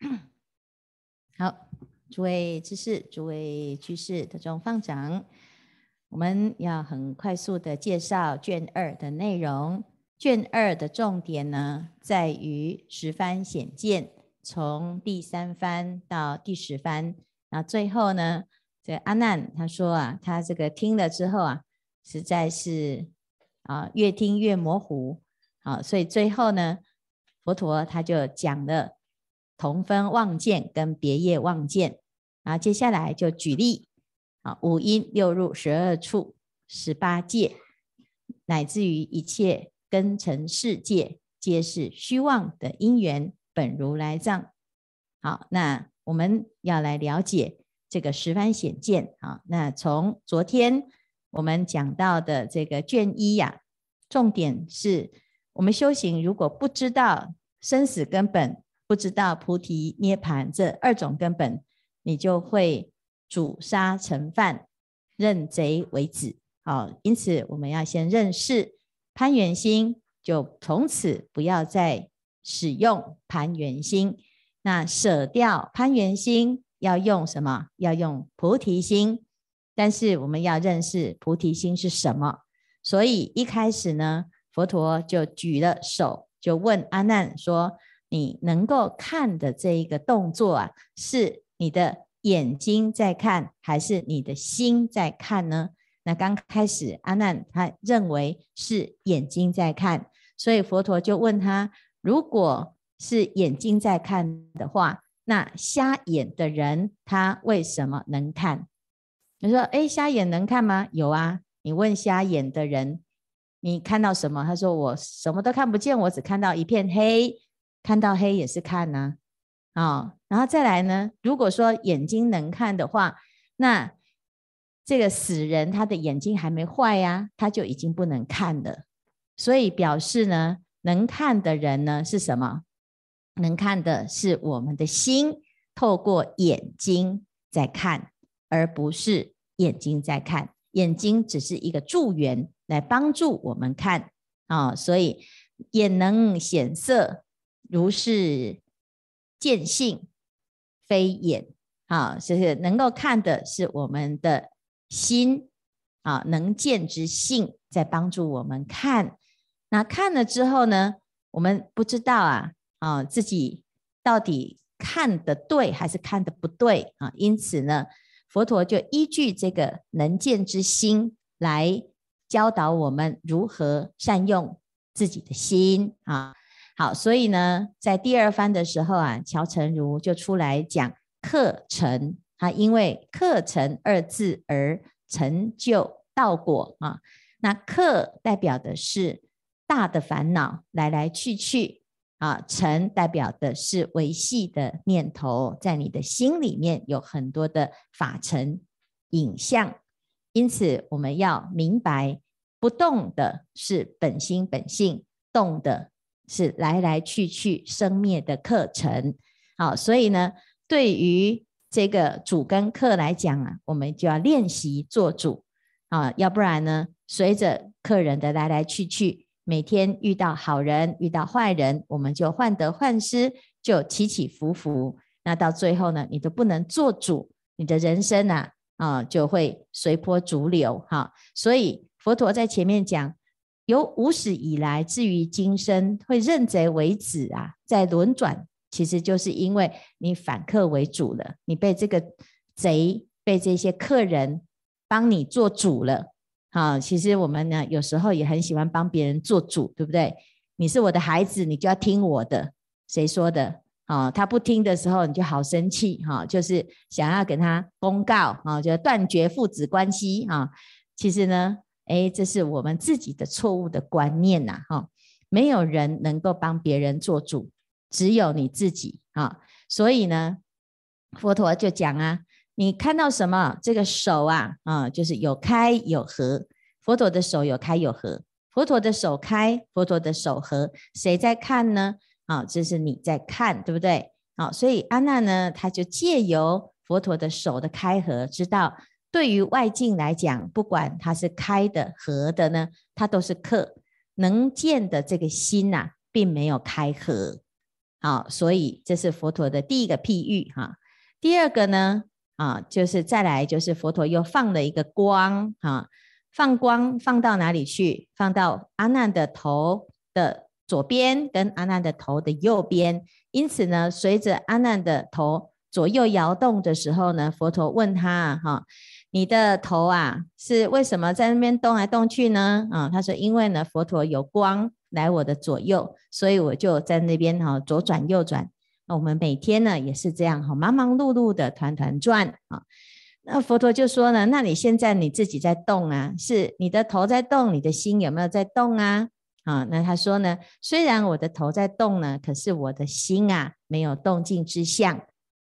好，诸位知识、诸位居士的众放掌，我们要很快速的介绍卷二的内容。卷二的重点呢，在于十番显见，从第三番到第十番。那最后呢，这阿难他说啊，他这个听了之后啊，实在是啊越听越模糊。啊，所以最后呢，佛陀他就讲了同分妄见跟别业妄见。然后接下来就举例啊，五阴六入十二处十八界，乃至于一切。根尘世界皆是虚妄的因缘，本如来藏。好，那我们要来了解这个十番显见。啊，那从昨天我们讲到的这个卷一呀、重点是我们修行如果不知道生死根本，不知道菩提涅槃这二种根本，你就会主杀成犯，认贼为子。好，因此我们要先认识。攀缘心，就从此不要再使用攀缘心，那舍掉攀缘心，要用什么？要用菩提心。但是我们要认识菩提心是什么，所以一开始呢，佛陀就举了手，就问阿难说：“你能够看的这一个动作啊，是你的眼睛在看，还是你的心在看呢？”那刚开始，阿难他认为是眼睛在看，所以佛陀就问他：如果是眼睛在看的话，那瞎眼的人他为什么能看？你说：哎，瞎眼能看吗？有啊，你问瞎眼的人，你看到什么？他说：我什么都看不见，我只看到一片黑。看到黑也是看呐，啊，哦，然后再来呢？如果说眼睛能看的话，那这个死人他的眼睛还没坏呀，他就已经不能看了。所以表示呢，能看的人呢是什么？能看的是我们的心，透过眼睛在看，而不是眼睛在看。眼睛只是一个助缘，来帮助我们看啊。所以眼能显色，如是见性，非眼啊，就是能够看的是我们的。心啊，能见之性在帮助我们看。那看了之后呢，我们不知道啊啊，自己到底看得对还是看得不对啊？因此呢，佛陀就依据这个能见之心来教导我们如何善用自己的心啊。好，所以呢，在第二番的时候啊，乔诚如就出来讲课程。他因为课程二字而成就道果啊，那课代表的是大的烦恼来来去去。啊，成代表的是维系的念头，在你的心里面有很多的法尘影像，因此我们要明白，不动的是本心本性，动的是来来去去生灭的课程。好，所以呢，对于这个主跟客来讲啊，我们就要练习做主啊，要不然呢，随着客人的来来去去，每天遇到好人，遇到坏人，我们就患得患失，就起起伏伏。那到最后呢，你都不能做主，你的人生啊啊就会随波逐流哈、所以佛陀在前面讲，由无始以来至于今生，会认贼为子啊，在轮转。其实就是因为你反客为主了，你被这个贼，被这些客人帮你做主了。好，其实我们呢，有时候也很喜欢帮别人做主，对不对？你是我的孩子，你就要听我的。谁说的？啊，他不听的时候，你就好生气，哈，就是想要给他公告，啊，就断绝父子关系，啊。其实呢，哎，这是我们自己的错误的观念呐，哈，没有人能够帮别人做主。只有你自己啊，所以呢，佛陀就讲啊，你看到什么？这个手啊，啊，就是有开有合。佛陀的手有开有合，佛陀的手开，佛陀的手合，谁在看呢？啊，这是你在看，对不对？啊，所以安娜呢，他就借由佛陀的手的开合，知道对于外境来讲，不管它是开的合的呢，它都是客。能见的这个心呐、啊，并没有开合。好，所以这是佛陀的第一个譬喻哈。第二个呢，啊，就是再来就是佛陀又放了一个光哈，放光放到哪里去？放到阿难的头的左边跟阿难的头的右边。因此呢，随着阿难的头左右摇动的时候呢，佛陀问他哈。你的头啊，是为什么在那边动来动去呢？啊，他说，因为呢，佛陀有光来我的左右，所以我就在那边哈左转右转。那我们每天呢也是这样哈，忙忙碌碌的团团转啊。那佛陀就说呢，那你现在你自己在动啊，是你的头在动，你的心有没有在动啊？啊，那他说呢，虽然我的头在动呢，可是我的心啊没有动静之相。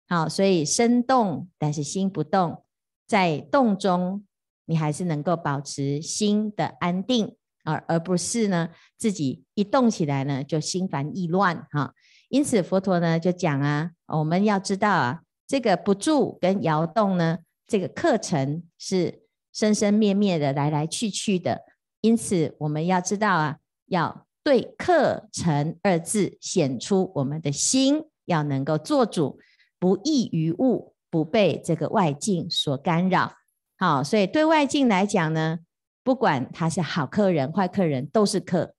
好，所以身动，但是心不动。在动中，你还是能够保持心的安定啊，而不是呢自己一动起来呢就心烦意乱哈。因此佛陀呢就讲啊，我们要知道啊，这个不住跟摇动呢，这个课程是生生灭灭的，来来去去的。因此我们要知道啊，要对课程二字显出我们的心要能够做主，不异于物。不被这个外境所干扰，好，所以对外境来讲呢，不管他是好客人、坏客人，都是客。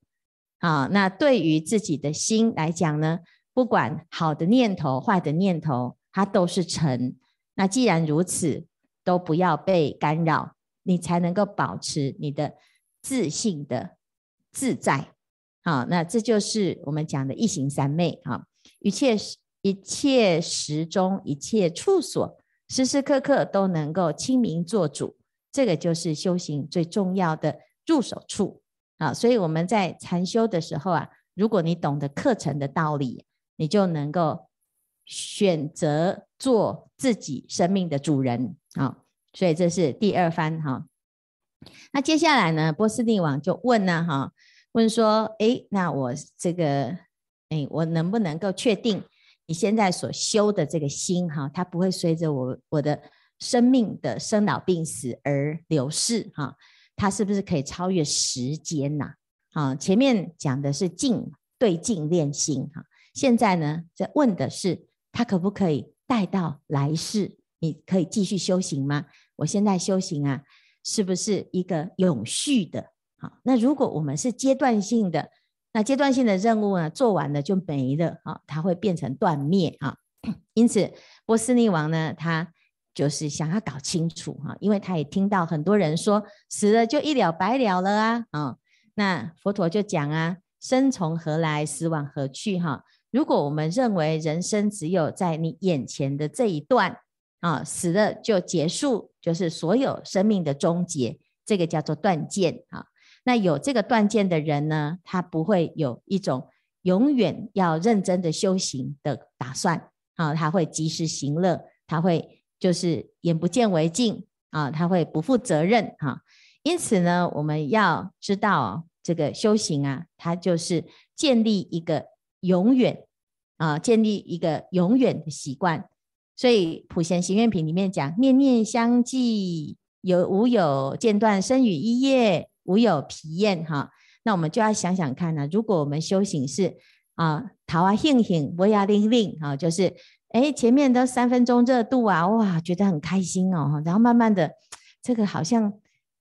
好，那对于自己的心来讲呢，不管好的念头、坏的念头，它都是尘。那既然如此，都不要被干扰，你才能够保持你的自信的自在。好，那这就是我们讲的一行三昧。哈，一切一切时中，一切处所，时时刻刻都能够清明做主，这个就是修行最重要的入手处啊！所以我们在禅修的时候啊，如果你懂得课程的道理，你就能够选择做自己生命的主人啊！所以这是第二番哈。那接下来呢，波斯匿王就问呢哈，问说：诶，那我这个，诶，我能不能够确定？你现在所修的这个心哈，它不会随着我我的生命的生老病死而流逝哈，它是不是可以超越时间呐？啊，前面讲的是静对静练心哈，现在呢在问的是它可不可以带到来世？你可以继续修行吗？我现在修行啊，是不是一个永续的？好，那如果我们是阶段性的。那阶段性的任务呢，做完了就没了啊，它会变成断灭啊。因此，波斯匿王呢，他就是想要搞清楚哈，因为他也听到很多人说死了就一了百了了啊啊。那佛陀就讲啊，生从何来，死往何去哈？如果我们认为人生只有在你眼前的这一段啊，死了就结束，就是所有生命的终结，这个叫做断见啊。那有这个断见的人呢，他不会有一种永远要认真的修行的打算啊，他会及时行乐，他会就是眼不见为净啊，他会不负责任哈。因此呢，我们要知道这个修行啊，它就是建立一个永远啊，建立一个永远的习惯。所以《普贤行愿品》里面讲，念念相继，有无有间断生与一业。无有疲厌哈，那我们就要想想看呢。如果我们修行是啊，桃啊兴兴，波呀令令啊，就是哎前面的三分钟热度啊，哇，觉得很开心哦。然后慢慢的，这个好像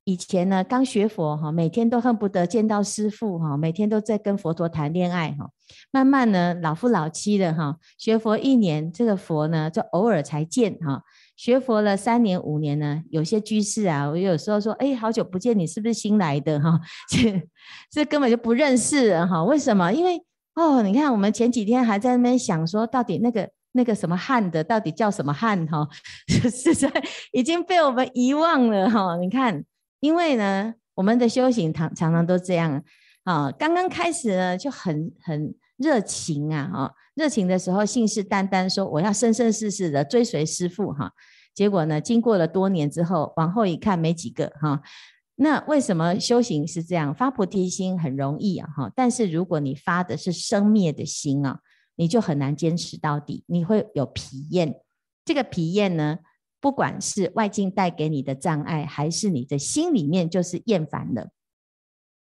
以前呢刚学佛哈，每天都恨不得见到师父哈，每天都在跟佛陀谈恋爱哈。慢慢呢老夫老妻的哈，学佛一年，这个佛呢就偶尔才见哈。学佛了三年五年呢，有些居士啊，我有时候说，哎，好久不见，你是不是新来的哈？这这根本就不认识哈？为什么？因为哦，你看我们前几天还在那边想说，到底那个那个什么汉的，到底叫什么汉哈？是在已经被我们遗忘了哈。你看，因为呢，我们的修行常常常都这样啊，刚刚开始呢就很很热情啊哈。热情的时候，信誓旦旦说我要生生世世的追随师父哈，结果呢，经过了多年之后，往后一看没几个哈。那为什么修行是这样？发菩提心很容易啊哈，但是如果你发的是生灭的心啊，你就很难坚持到底，你会有疲厌。这个疲厌呢，不管是外境带给你的障碍，还是你的心里面就是厌烦了。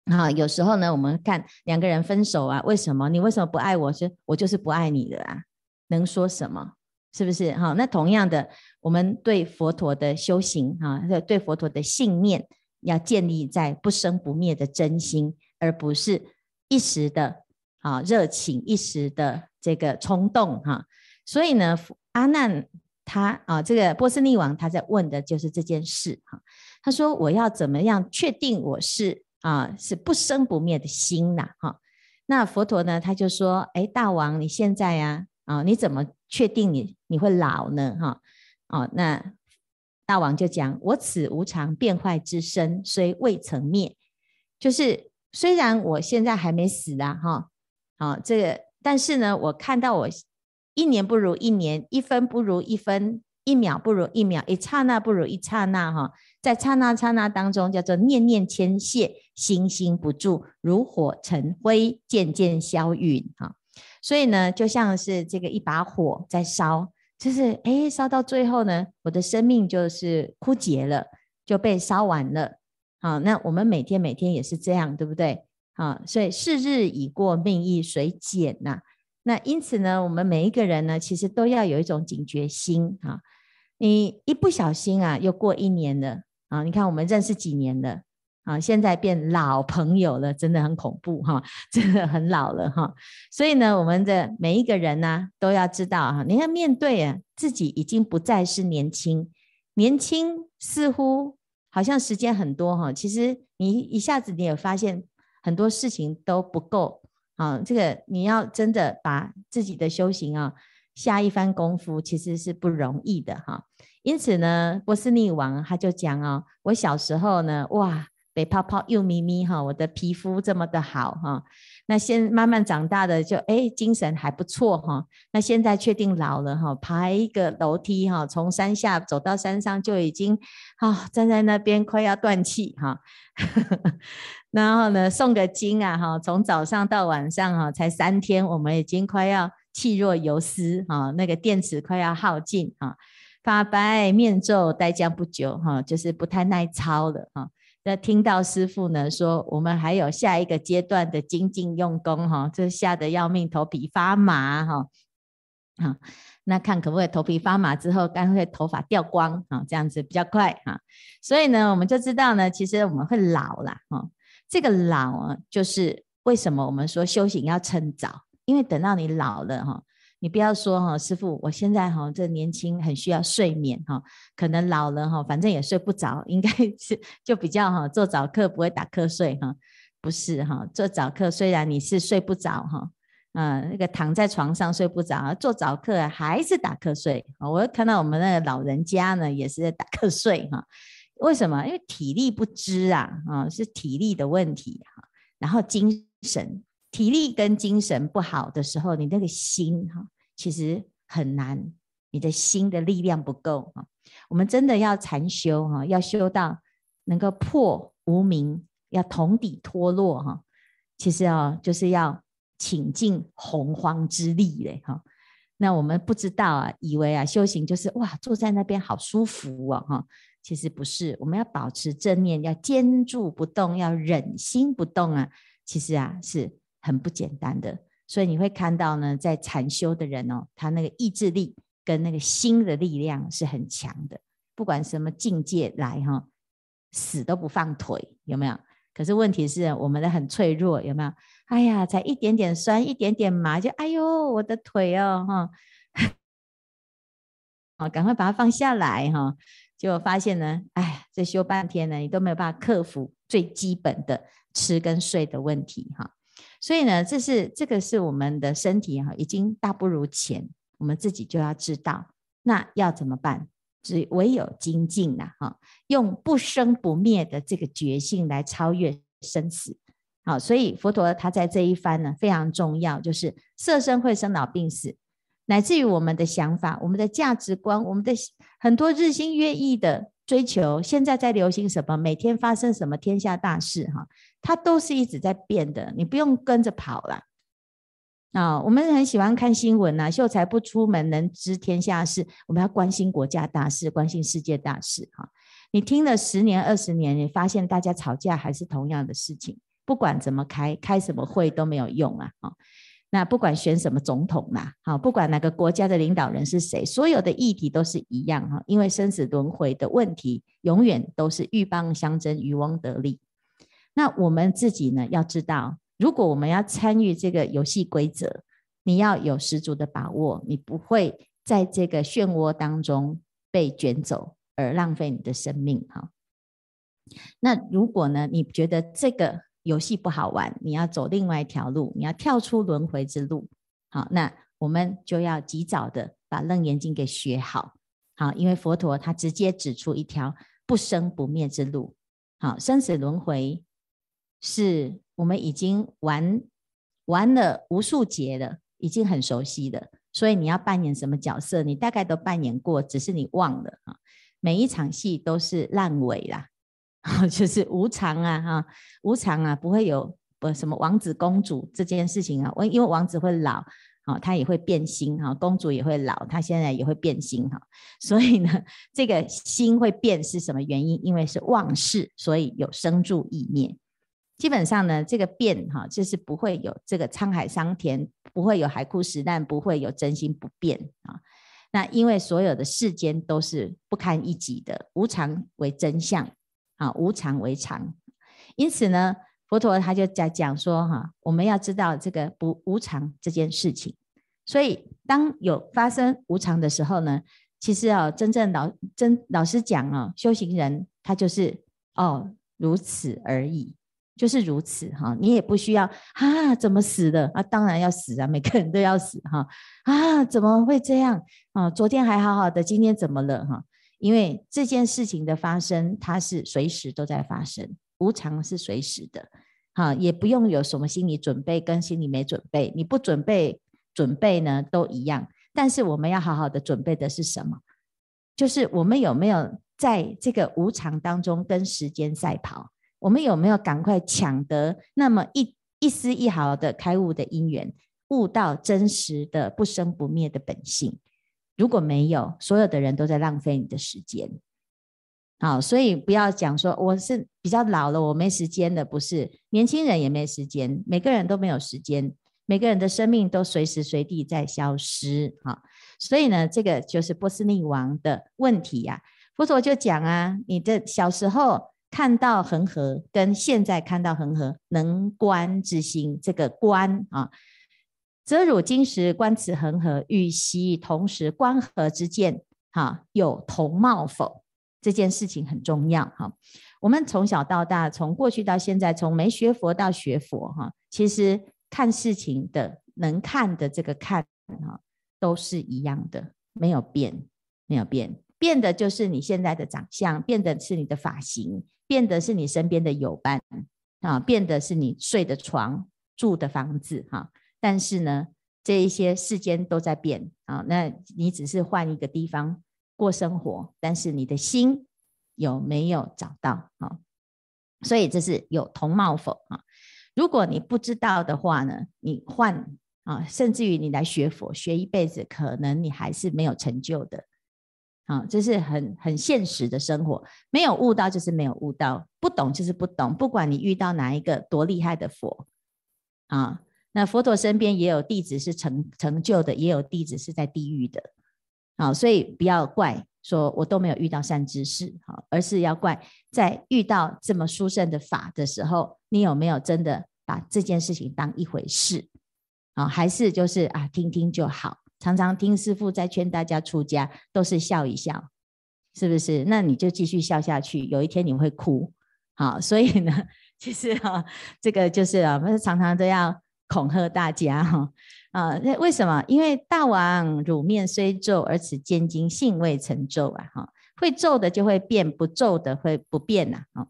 啊，有时候呢，我们看两个人分手啊，为什么？你为什么不爱我？是，我就是不爱你的啊，能说什么？是不是？哈，那同样的，我们对佛陀的修行啊，对佛陀的信念，要建立在不生不灭的真心，而不是一时的啊热情，一时的这个冲动哈。所以呢，阿难他啊，这个波斯匿王他在问的就是这件事哈。他说：“我要怎么样确定我是？”啊，是不生不灭的心呐，哈。那佛陀呢，他就说：“哎，大王，你现在呀，啊，你怎么确定你你会老呢？哈，哦，那大王就讲：我此无常变坏之身，虽未曾灭，就是虽然我现在还没死啊，哈，啊，这个，但是呢，我看到我一年不如一年，一分不如一分。”一秒不如一秒，一刹那不如一刹那，哈，在刹那刹那当中，叫做念念迁谢，心心不住，如火成灰，渐渐消殒，哈。所以呢，就像是这个一把火在烧，就是哎，烧到最后呢，我的生命就是枯竭了，就被烧完了。好，那我们每天每天也是这样，对不对？好，所以是日已过，命亦随减呐。那因此呢，我们每一个人呢，其实都要有一种警觉心啊。你一不小心啊，又过一年了啊！你看我们认识几年了啊，现在变老朋友了，真的很恐怖哈，真的很老了哈。所以呢，我们的每一个人呢，都要知道哈，你要面对啊，自己已经不再是年轻，年轻似乎好像时间很多哈，其实你一下子你也发现很多事情都不够。啊，这个你要真的把自己的修行啊下一番功夫，其实是不容易的哈。因此呢，波斯匿王他就讲哦，我小时候呢，哇，白泡泡又咪咪哈，我的皮肤这么的好哈。那先慢慢长大的就哎，精神还不错哈。那现在确定老了哈，爬一个楼梯哈，从山下走到山上就已经啊，站在那边快要断气哈。然后呢，诵个经啊，哈，从早上到晚上哈，才三天，我们已经快要气若游丝哈，那个电池快要耗尽哈，发白面皱，待将不久哈，就是不太耐操了哈。那听到师父呢说，我们还有下一个阶段的精进用功哈，这吓得要命，头皮发麻哈。好，那看可不可以头皮发麻之后，干脆头发掉光啊，这样子比较快哈。所以呢，我们就知道呢，其实我们会老了哈。这个老啊，就是为什么我们说修行要趁早，因为等到你老了哈，你不要说哈，师父，我现在哈这年轻很需要睡眠哈，可能老了哈，反正也睡不着，应该 是就比较哈做早课不会打瞌睡哈，不是哈，做早课虽然你是睡不着哈，嗯，那个躺在床上睡不着，做早课还是打瞌睡，我看到我们那个老人家呢也是在打瞌睡哈。为什么？因为体力不支啊，啊，是体力的问题哈。然后精神、体力跟精神不好的时候，你那个心哈，其实很难，你的心的力量不够哈。我们真的要禅修哈，要修到能够破无明，要同底脱落哈。其实啊，就是要倾尽洪荒之力嘞哈。那我们不知道啊，以为啊修行就是哇，坐在那边好舒服哦哈。其实不是，我们要保持正念，要坚住不动，要忍心不动啊。其实啊，是很不简单的。所以你会看到呢，在禅修的人哦，他那个意志力跟那个心的力量是很强的。不管什么境界来哈，死都不放腿，有没有？可是问题是我们的很脆弱，有没有？哎呀，才一点点酸，一点点麻，就哎呦，我的腿哦，哈，好，赶快把它放下来哈。结果发现呢，哎，这修半天呢，你都没有办法克服最基本的吃跟睡的问题哈。所以呢，这是这个是我们的身体哈，已经大不如前，我们自己就要知道，那要怎么办？只唯有精进呐哈，用不生不灭的这个觉性来超越生死。好，所以佛陀他在这一番呢非常重要，就是色身会生老病死。乃至于我们的想法、我们的价值观、我们的很多日新月异的追求，现在在流行什么，每天发生什么天下大事，哈，它都是一直在变的，你不用跟着跑了。啊，我们很喜欢看新闻呐，秀才不出门能知天下事，我们要关心国家大事，关心世界大事，哈。你听了十年、二十年，你发现大家吵架还是同样的事情，不管怎么开，开什么会都没有用啊！啊，那不管选什么总统啦，好，不管哪个国家的领导人是谁，所有的议题都是一样哈，因为生死轮回的问题，永远都是鹬蚌相争，渔翁得利。那我们自己呢，要知道，如果我们要参与这个游戏规则，你要有十足的把握，你不会在这个漩涡当中被卷走，而浪费你的生命哈。那如果呢，你觉得这个游戏不好玩，你要走另外一条路，你要跳出轮回之路，好，那我们就要及早的把《楞严经》给学好，好，因为佛陀他直接指出一条不生不灭之路，好，生死轮回是我们已经玩玩了无数节了，已经很熟悉的，所以你要扮演什么角色，你大概都扮演过，只是你忘了啊，每一场戏都是烂尾啦。就是无常啊，哈，无常啊，不会有不什么王子公主这件事情啊。我因为王子会老，啊，他也会变心哈，公主也会老，他现在也会变心哈。所以呢，这个心会变是什么原因？因为是忘事，所以有生住异灭。基本上呢，这个变哈，就是不会有这个沧海桑田，不会有海枯石烂，不会有真心不变啊。那因为所有的世间都是不堪一击的，无常为真相。啊，无常为常，因此呢，佛陀他就在讲说哈，我们要知道这个不无常这件事情。所以，当有发生无常的时候呢，其实啊，真正老真老实讲啊，修行人他就是哦如此而已，就是如此哈。你也不需要啊，怎么死的啊？当然要死啊，每个人都要死哈啊，怎么会这样啊？昨天还好好的，今天怎么了哈？因为这件事情的发生，它是随时都在发生，无常是随时的，哈，也不用有什么心理准备跟心理没准备，你不准备准备呢都一样。但是我们要好好的准备的是什么？就是我们有没有在这个无常当中跟时间赛跑？我们有没有赶快抢得那么一一丝一毫的开悟的因缘，悟到真实的不生不灭的本性？如果没有，所有的人都在浪费你的时间。好，所以不要讲说我是比较老了，我没时间的，不是，年轻人也没时间，每个人都没有时间，每个人的生命都随时随地在消失。哈，所以呢，这个就是波斯匿王的问题呀。佛陀就讲啊，你的小时候看到恒河，跟现在看到恒河，能观之心，这个观啊。则汝今时观此恒河，与昔同时观河之见，哈，有同貌否？这件事情很重要哈。我们从小到大，从过去到现在，从没学佛到学佛哈，其实看事情的能看的这个看哈，都是一样的，没有变，没有变，变的就是你现在的长相，变的是你的发型，变的是你身边的友伴啊，变的是你睡的床、住的房子哈。但是呢，这一些世间都在变啊，那你只是换一个地方过生活，但是你的心有没有找到啊？所以这是有同貌否啊？如果你不知道的话呢，你换啊，甚至于你来学佛学一辈子，可能你还是没有成就的啊，这是很很现实的生活，没有悟到就是没有悟到，不懂就是不懂，不管你遇到哪一个多厉害的佛。啊。那佛陀身边也有弟子是成成就的，也有弟子是在地狱的，好，所以不要怪说我都没有遇到善知识，好，而是要怪在遇到这么殊胜的法的时候，你有没有真的把这件事情当一回事，啊，还是就是啊听听就好，常常听师父在劝大家出家，都是笑一笑，是不是？那你就继续笑下去，有一天你会哭，好，所以呢，其实啊，这个就是啊，我们常常都要。恐吓大家哈啊！那为什么？因为大王乳面虽皱，而此坚经信未曾皱啊！哈，会皱的就会变，不皱的会不变呐！哦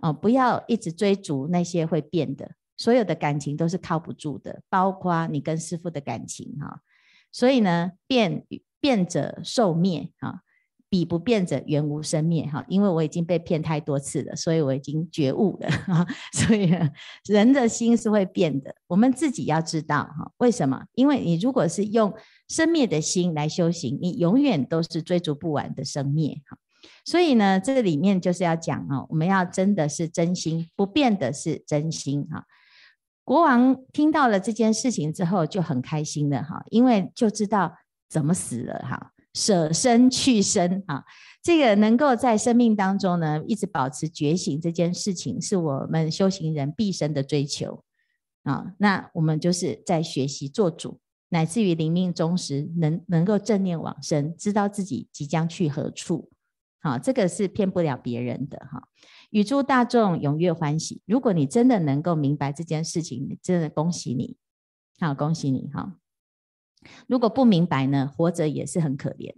哦，不要一直追逐那些会变的，所有的感情都是靠不住的，包括你跟师父的感情哈。所以呢，变变者受灭哈。彼不变者，原无生灭哈，因为我已经被骗太多次了，所以我已经觉悟了哈。所以人的心是会变的，我们自己要知道哈。为什么？因为你如果是用生灭的心来修行，你永远都是追逐不完的生灭哈。所以呢，这个里面就是要讲哦，我们要真的是真心，不变的是真心哈。国王听到了这件事情之后就很开心的哈，因为就知道怎么死了哈，舍身去生哈，这个能够在生命当中呢一直保持觉醒，这件事情是我们修行人毕生的追求啊。那我们就是在学习做主，乃至于临命终时能能够正念往生，知道自己即将去何处。好，这个是骗不了别人的哈。与诸大众踊跃欢喜。如果你真的能够明白这件事情，真的恭喜你，好，恭喜你哈。如果不明白呢，活着也是很可怜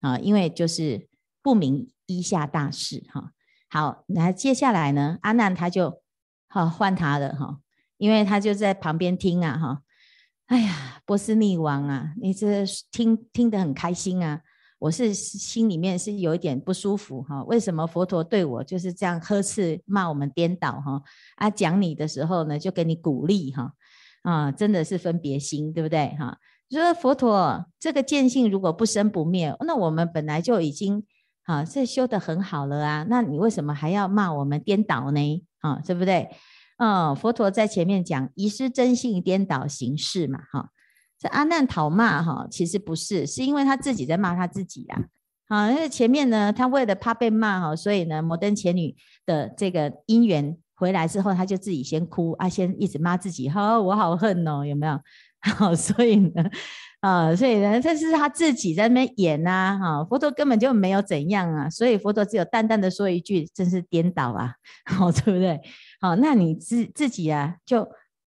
啊，因为就是不明一下大事哈。好，那接下来呢，阿难他就好换他了哈，因为他就在旁边听啊哈。哎呀，波斯匿王啊，你这听听得很开心啊。我是心里面是有一点不舒服哈，为什么佛陀对我就是这样呵斥骂我们颠倒哈？啊，讲你的时候呢，就给你鼓励哈，啊，真的是分别心，对不对哈？说佛陀这个见性如果不生不灭，那我们本来就已经啊，这修得很好了啊，那你为什么还要骂我们颠倒呢？啊，对不对？嗯，佛陀在前面讲，遗失真性，颠倒行事嘛，哈。这阿难讨骂哈，其实不是，是因为他自己在骂他自己啊。好，因为前面呢，他为了怕被骂哈，所以呢，摩登伽女的这个因缘回来之后，他就自己先哭啊，先一直骂自己，好，我好恨哦，有没有？好，所以呢，啊，所以呢，这是他自己在那边演呐，哈，佛陀根本就没有怎样啊，所以佛陀只有淡淡的说一句，真是颠倒啊，好，对不对？好，那你自自己啊，就。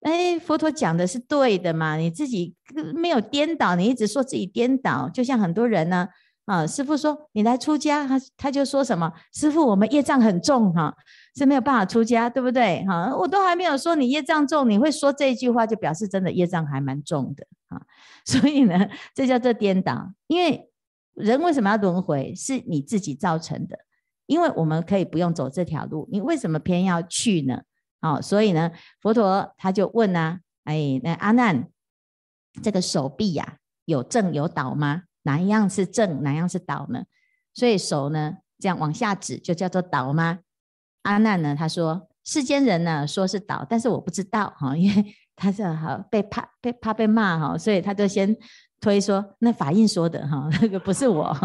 哎，佛陀讲的是对的嘛？你自己没有颠倒，你一直说自己颠倒，就像很多人呢，啊，师傅说你来出家，他他就说什么，师傅我们业障很重哈，是没有办法出家，对不对？哈，我都还没有说你业障重，你会说这一句话，就表示真的业障还蛮重的啊。所以呢，这叫做颠倒。因为人为什么要轮回，是你自己造成的。因为我们可以不用走这条路，你为什么偏要去呢？好、所以呢，佛陀他就问啊，哎，那阿难，这个手臂呀、有正有倒吗？哪一样是正，哪一样是倒呢？所以手呢，这样往下指，就叫做倒吗？阿难呢，他说世间人呢说是倒，但是我不知道哈，因为 他是好被怕被怕被骂哈，所以他就先推说那法印说的哈，那个不是我，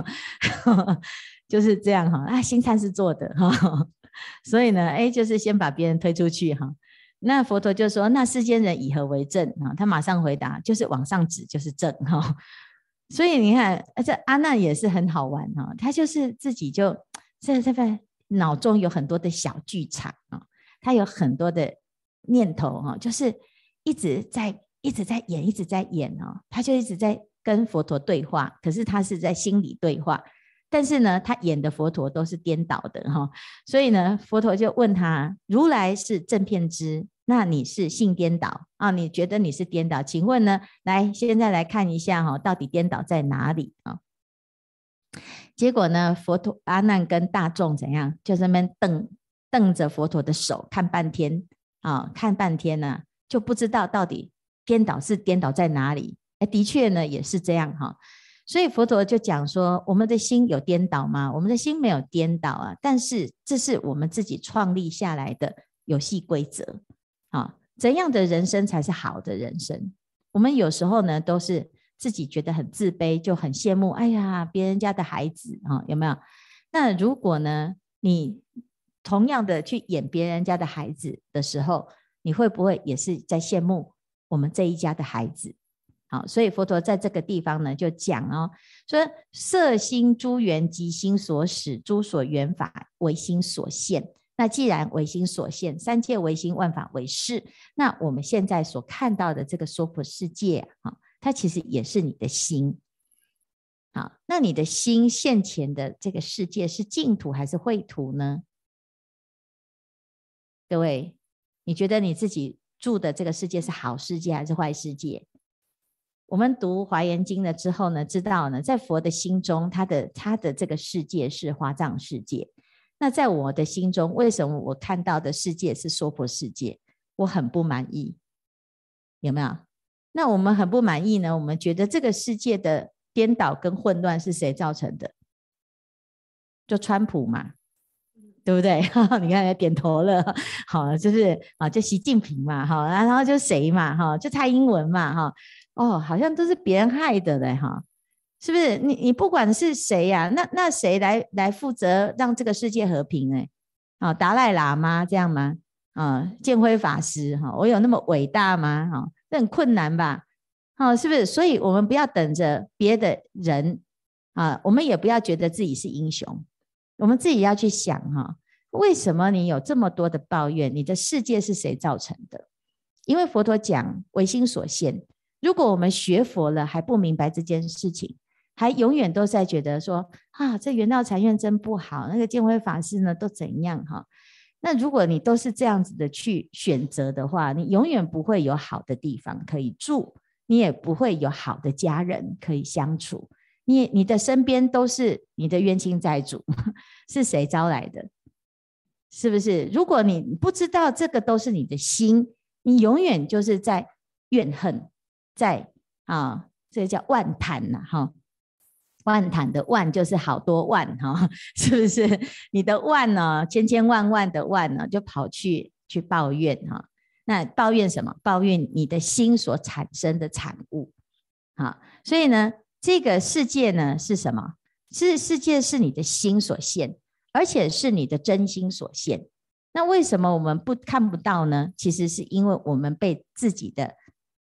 就是这样哈，啊，新禅师做的哈。所以呢，哎，就是先把别人推出去哈。那佛陀就说：“那世间人以何为正啊？”他马上回答：“就是往上指，就是正哈。”所以你看，这阿难也是很好玩哈。他就是自己就在这边脑中有很多的小剧场啊，他有很多的念头哈，就是一直在一直在演，一直在演哦。他就一直在跟佛陀对话，可是他是在心里对话。但是呢，他演的佛陀都是颠倒的哈，所以呢，佛陀就问他：如来是正片之，那你是性颠倒啊？你觉得你是颠倒？请问呢，来，现在来看一下哈，到底颠倒在哪里啊？结果呢，佛陀阿难跟大众怎样？就在那边瞪瞪着佛陀的手看半天啊，看半天呢，就不知道到底颠倒是颠倒在哪里？哎，的确呢，也是这样哈。所以佛陀就讲说，我们的心有颠倒吗？我们的心没有颠倒啊，但是这是我们自己创立下来的游戏规则啊。怎样的人生才是好的人生？我们有时候呢，都是自己觉得很自卑，就很羡慕，哎呀，别人家的孩子啊，有没有？那如果呢，你同样的去演别人家的孩子的时候，你会不会也是在羡慕我们这一家的孩子？好，所以佛陀在这个地方呢，就讲哦，说色心诸缘即心所使，诸所缘法唯心所现。那既然唯心所现，三界唯心，万法唯识，那我们现在所看到的这个娑婆世界啊，它其实也是你的心。好，那你的心现前的这个世界是净土还是秽土呢？各位，你觉得你自己住的这个世界是好世界还是坏世界？我们读《华严经》了之后呢，知道呢，在佛的心中，他的他的这个世界是华藏世界。那在我的心中，为什么我看到的世界是娑婆世界？我很不满意，有没有？那我们很不满意呢？我们觉得这个世界的颠倒跟混乱是谁造成的？就川普嘛，对不对？你看，点头了，好，就是啊，就习近平嘛，哈，然后就谁嘛，哈，就蔡英文嘛，哈，哦，好像都是别人害的嘞，哈，是不是？你你不管是谁呀，那那谁来来负责让这个世界和平呢？啊，达赖喇嘛这样吗？啊，建辉法师哈，我有那么伟大吗？哈，这很困难吧？好，是不是？所以我们不要等着别的人啊，我们也不要觉得自己是英雄，我们自己要去想哈，为什么你有这么多的抱怨？你的世界是谁造成的？因为佛陀讲唯心所现。如果我们学佛了还不明白这件事情，还永远都在觉得说啊，这圆道禅院真不好，那个建辉法师呢都怎样哈？那如果你都是这样子的去选择的话，你永远不会有好的地方可以住。你也不会有好的家人可以相处，你你的身边都是你的冤亲债主，是谁招来的？是不是？如果你不知道这个都是你的心，你永远就是在怨恨，在啊，这叫万谈呐，哈，万谈的万就是好多万哈，是不是？你的万呢，千千万万的万呢，就跑去去抱怨哈。那抱怨什么？抱怨你的心所产生的产物，好，所以呢，这个世界呢是什么？是世界是你的心所现，而且是你的真心所现。那为什么我们不看不到呢？其实是因为我们被自己的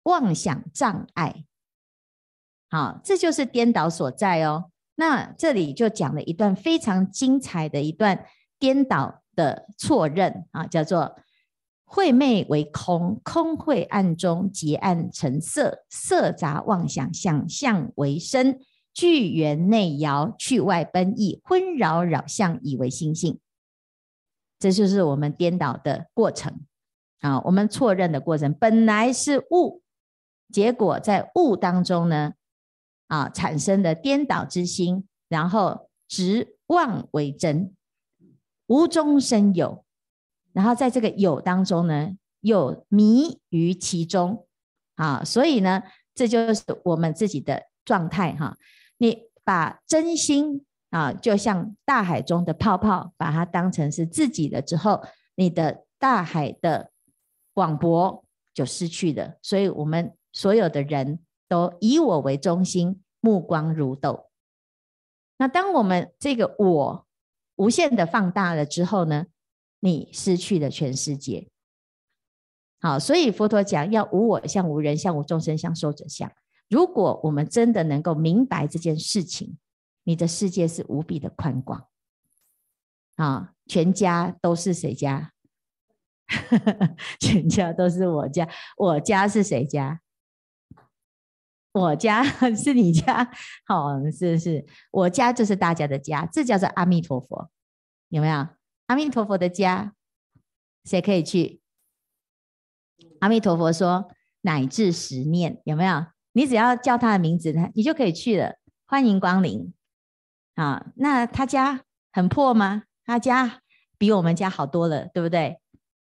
妄想障碍，好，这就是颠倒所在哦。那这里就讲了一段非常精彩的一段颠倒的错认啊，叫做。晦昧为空，空晦暗中结暗成色，色杂妄想，想象为身，聚缘内摇，去外奔逸，昏扰扰相，以为心性。这就是我们颠倒的过程啊！我们错认的过程，本来是物，结果在物当中呢，啊，产生的颠倒之心，然后执妄为真，无中生有。然后在这个有当中呢，又迷于其中，啊，所以呢，这就是我们自己的状态哈。你把真心啊，就像大海中的泡泡，把它当成是自己的之后，你的大海的广博就失去了。所以，我们所有的人都以我为中心，目光如豆。那当我们这个我无限的放大了之后呢，你失去了全世界，好，所以佛陀讲要无我相、无人相、无众生相、寿者相。如果我们真的能够明白这件事情，你的世界是无比的宽广。啊，全家都是谁家？全家都是我家。我家是谁家？我家 是你家。好，是是，我家就是大家的家，这叫做阿弥陀佛，有没有？阿弥陀佛的家，谁可以去？阿弥陀佛说：“乃至十念，有没有？你只要叫他的名字，他你就可以去了。欢迎光临。啊，那他家很破吗？他家比我们家好多了，对不对？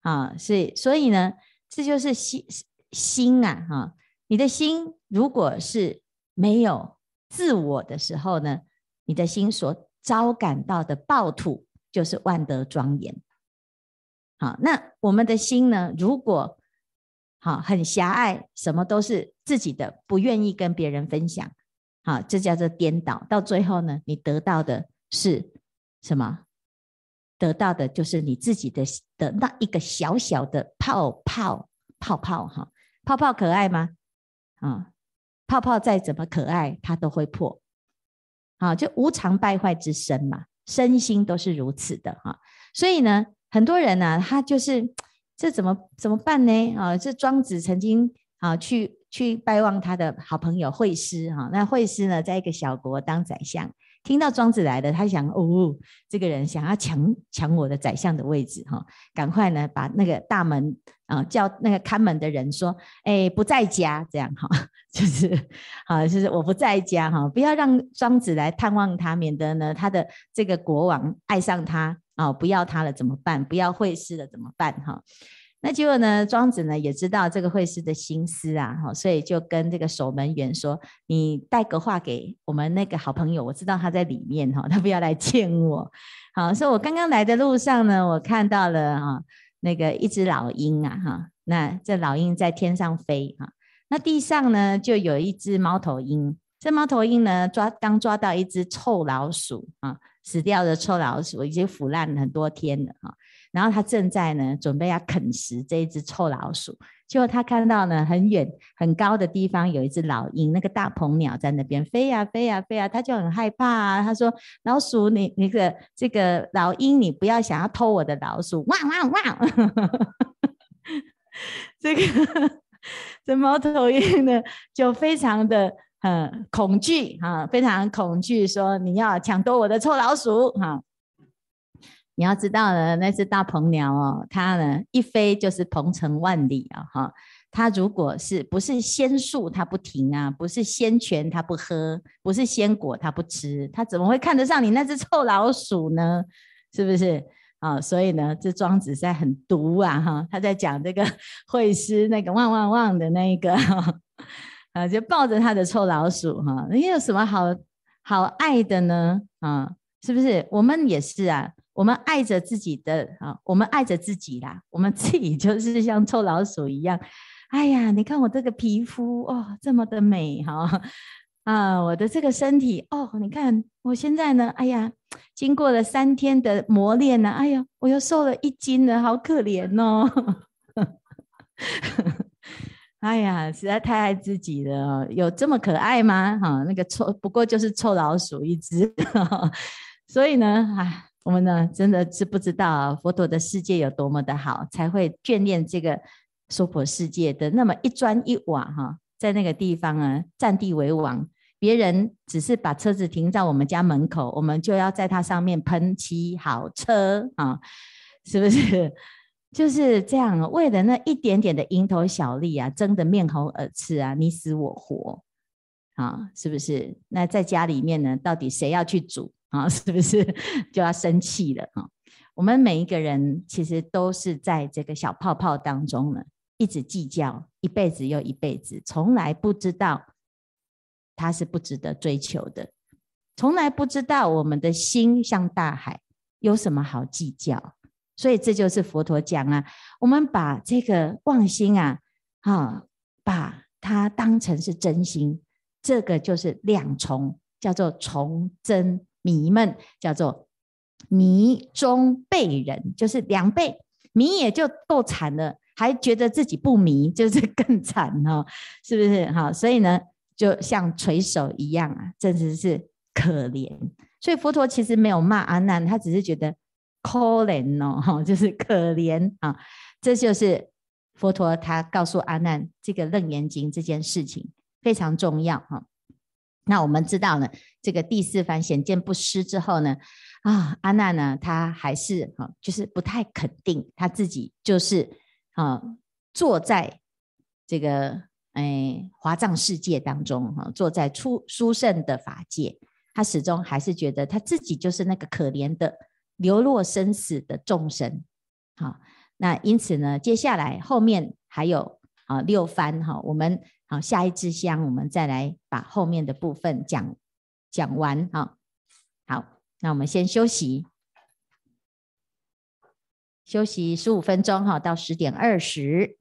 啊，所以所以呢，这就是心心啊，哈，你的心如果是没有自我的时候呢，你的心所招感到的暴土。就是万德庄严。好，那我们的心呢？如果好很狭隘，什么都是自己的，不愿意跟别人分享，好，这叫做颠倒。到最后呢，你得到的是什么？得到的就是你自己的的那一个小小的泡泡泡泡哈，泡泡可爱吗？啊，泡泡再怎么可爱，它都会破。好，就无常败坏之身嘛。身心都是如此的哈，所以呢，很多人呢、他就是这怎么怎么办呢？啊，这庄子曾经啊去去拜望他的好朋友惠施哈，那惠施呢，在一个小国当宰相，听到庄子来的，他想哦，这个人想要抢抢我的宰相的位置哈，赶快呢把那个大门啊叫那个看门的人说，哎，不在家这样哈。就是，好，就是我不在家哈，不要让庄子来探望他，免得呢他的这个国王爱上他啊，不要他了怎么办？不要惠施了怎么办？哈，那结果呢，庄子呢也知道这个惠施的心思啊，哈，所以就跟这个守门员说：“你带个话给我们那个好朋友，我知道他在里面哈，他不要来见我。”好，所以我刚刚来的路上呢，我看到了啊，那个一只老鹰啊，哈，那这老鹰在天上飞啊，那地上呢就有一只猫头鹰，这猫头鹰呢抓刚抓到一只臭老鼠啊，死掉的臭老鼠已经腐烂很多天了哈。然后他正在呢，准备要啃食这一只臭老鼠。结果他看到呢，很远很高的地方有一只老鹰，那个大鹏鸟在那边飞呀飞呀飞呀，他就很害怕啊。他说：“老鼠，你那个这个老鹰，你不要想要偷我的老鼠！”汪汪汪！这个这猫头鹰呢，就非常的嗯恐惧哈，非常恐惧，说你要抢夺我的臭老鼠哈。你要知道呢，那只大鹏鸟哦，它呢一飞就是鹏程万里啊！哈，它如果是不是仙树它不停啊，不是仙泉它不喝，不是仙果它不吃，它怎么会看得上你那只臭老鼠呢？是不是啊？所以呢，这庄子在很毒啊！哈，他在讲这个惠施那个汪汪汪的那一个，啊，就抱着他的臭老鼠哈，你有什么好好爱的呢？啊，是不是？我们也是啊。我们爱着自己的啊，我们爱着自己啦。我们自己就是像臭老鼠一样。哎呀，你看我这个皮肤哦，这么的美哈啊！我的这个身体哦，你看我现在呢，哎呀，经过了三天的磨练呢，哎呀，我又瘦了一斤了，好可怜哦。哎呀，实在太爱自己了，有这么可爱吗？哈，那个臭不过就是臭老鼠一只，所以呢，哎。我们呢，真的是不知道佛陀的世界有多么的好，才会眷恋这个娑婆世界的那么一砖一瓦哈，在那个地方啊，占地为王。别人只是把车子停在我们家门口，我们就要在它上面喷漆好车啊，是不是？就是这样，为了那一点点的蝇头小利啊，争得面红耳赤啊，你死我活啊，是不是？那在家里面呢，到底谁要去煮？啊，是不是就要生气了啊？我们每一个人其实都是在这个小泡泡当中呢，一直计较一辈子又一辈子，从来不知道它是不值得追求的，从来不知道我们的心像大海，有什么好计较？所以这就是佛陀讲啊，我们把这个妄心啊，啊，把它当成是真心，这个就是两重，叫做重真。迷们叫做迷中悖人，就是两倍迷也就够惨了，还觉得自己不迷，就是更惨哦，是不是？好，所以呢，就像垂手一样啊，真的是可怜。所以佛陀其实没有骂阿难，他只是觉得可怜哦，就是可怜啊。这就是佛陀他告诉阿难这个楞严经这件事情非常重要哈。那我们知道呢，这个第四番显见不施之后呢，啊，阿难呢，他还是哈，就是不太肯定他自己就是啊，坐在这个哎华藏世界当中哈，坐在出殊胜的法界，他始终还是觉得他自己就是那个可怜的流落生死的众生，好，那因此呢，接下来后面还有啊六番哈，我们。好，下一支香，我们再来把后面的部分讲讲完。啊，好，那我们先休息，休息十五分钟哈，到十点二十。